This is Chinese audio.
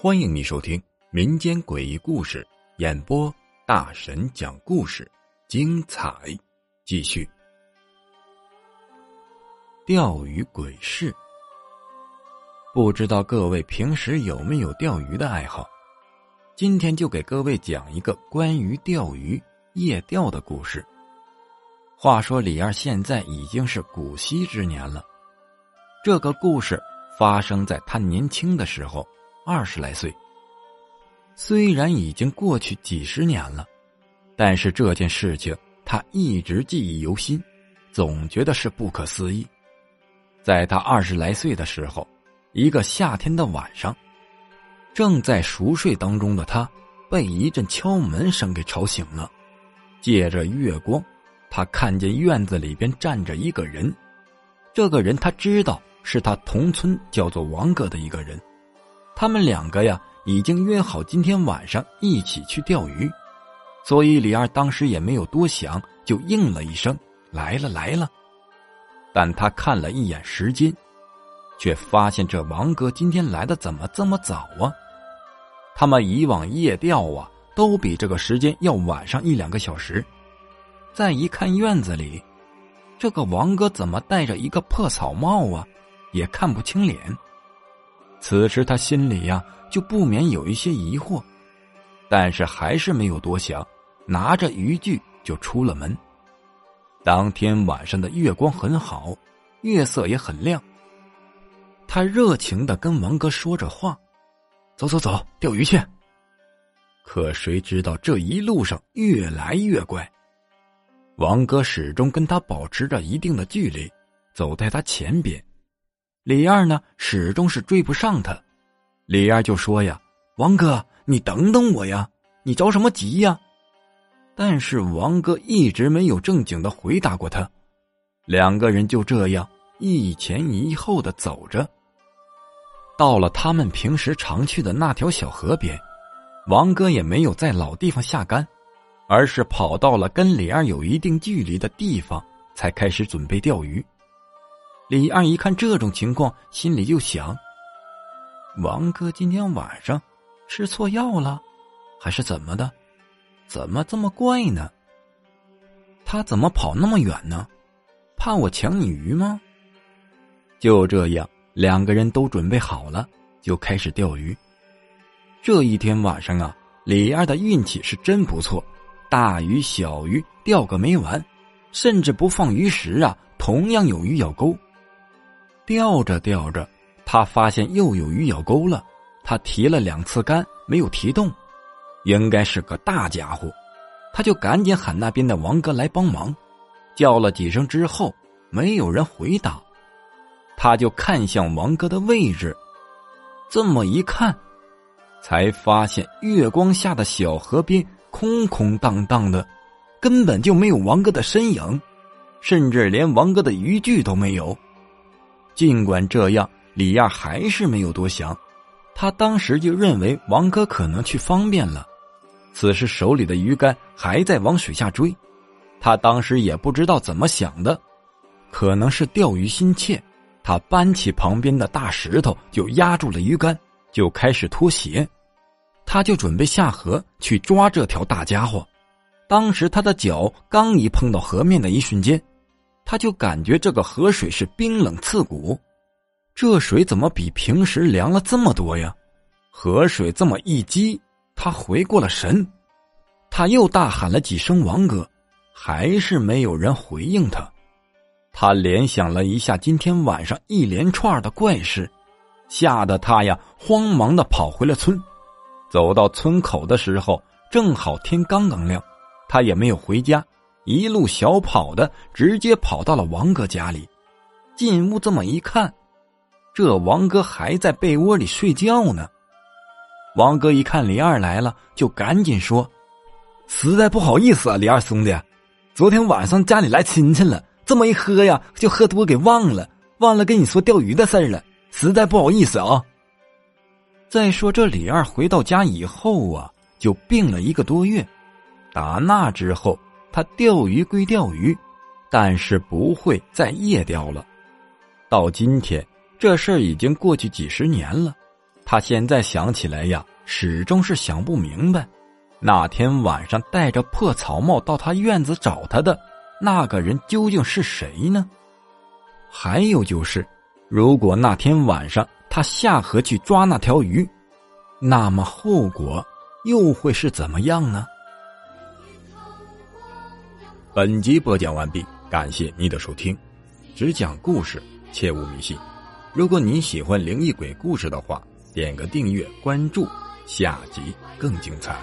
欢迎你收听民间诡异故事演播，大神讲故事，精彩继续。钓鱼鬼事，不知道各位平时有没有钓鱼的爱好？今天就给各位讲一个关于钓鱼夜钓的故事。话说李二现在已经是古稀之年了，这个故事发生在他年轻的时候。二十来岁，虽然已经过去几十年了，但是这件事情他一直记忆犹新，总觉得是不可思议。在他二十来岁的时候，一个夏天的晚上，正在熟睡当中的他，被一阵敲门声给吵醒了。借着月光，他看见院子里边站着一个人，这个人他知道是他同村叫做王哥的一个人。他们两个呀，已经约好今天晚上一起去钓鱼，所以李二当时也没有多想，就应了一声“来了来了”。但他看了一眼时间，却发现这王哥今天来的怎么这么早啊？他们以往夜钓啊，都比这个时间要晚上一两个小时。再一看院子里，这个王哥怎么戴着一个破草帽啊？也看不清脸。此时他心里呀就不免有一些疑惑，但是还是没有多想，拿着渔具就出了门。当天晚上的月光很好，月色也很亮。他热情的跟王哥说着话：“走走走，钓鱼去。”可谁知道这一路上越来越怪，王哥始终跟他保持着一定的距离，走在他前边。李二呢，始终是追不上他。李二就说：“呀，王哥，你等等我呀，你着什么急呀？”但是王哥一直没有正经的回答过他。两个人就这样一前一后的走着，到了他们平时常去的那条小河边，王哥也没有在老地方下竿，而是跑到了跟李二有一定距离的地方，才开始准备钓鱼。李二一看这种情况，心里就想：王哥今天晚上吃错药了，还是怎么的？怎么这么怪呢？他怎么跑那么远呢？怕我抢你鱼吗？就这样，两个人都准备好了，就开始钓鱼。这一天晚上啊，李二的运气是真不错，大鱼小鱼钓个没完，甚至不放鱼食啊，同样有鱼咬钩。钓着钓着，他发现又有鱼咬钩了。他提了两次竿，没有提动，应该是个大家伙。他就赶紧喊那边的王哥来帮忙，叫了几声之后，没有人回答。他就看向王哥的位置，这么一看，才发现月光下的小河边空空荡荡的，根本就没有王哥的身影，甚至连王哥的渔具都没有。尽管这样，李亚还是没有多想。他当时就认为王哥可能去方便了，此时手里的鱼竿还在往水下追。他当时也不知道怎么想的，可能是钓鱼心切，他搬起旁边的大石头就压住了鱼竿，就开始脱鞋。他就准备下河去抓这条大家伙。当时他的脚刚一碰到河面的一瞬间。他就感觉这个河水是冰冷刺骨，这水怎么比平时凉了这么多呀？河水这么一激，他回过了神，他又大喊了几声“王哥”，还是没有人回应他。他联想了一下今天晚上一连串的怪事，吓得他呀慌忙的跑回了村。走到村口的时候，正好天刚刚亮，他也没有回家。一路小跑的，直接跑到了王哥家里。进屋这么一看，这王哥还在被窝里睡觉呢。王哥一看李二来了，就赶紧说：“实在不好意思啊，李二兄弟，昨天晚上家里来亲戚了，这么一喝呀，就喝多给忘了，忘了跟你说钓鱼的事儿了，实在不好意思啊。”再说这李二回到家以后啊，就病了一个多月，打那之后。他钓鱼归钓鱼，但是不会再夜钓了。到今天，这事已经过去几十年了，他现在想起来呀，始终是想不明白，那天晚上戴着破草帽到他院子找他的那个人究竟是谁呢？还有就是，如果那天晚上他下河去抓那条鱼，那么后果又会是怎么样呢？本集播讲完毕，感谢你的收听。只讲故事，切勿迷信。如果你喜欢灵异鬼故事的话，点个订阅关注，下集更精彩。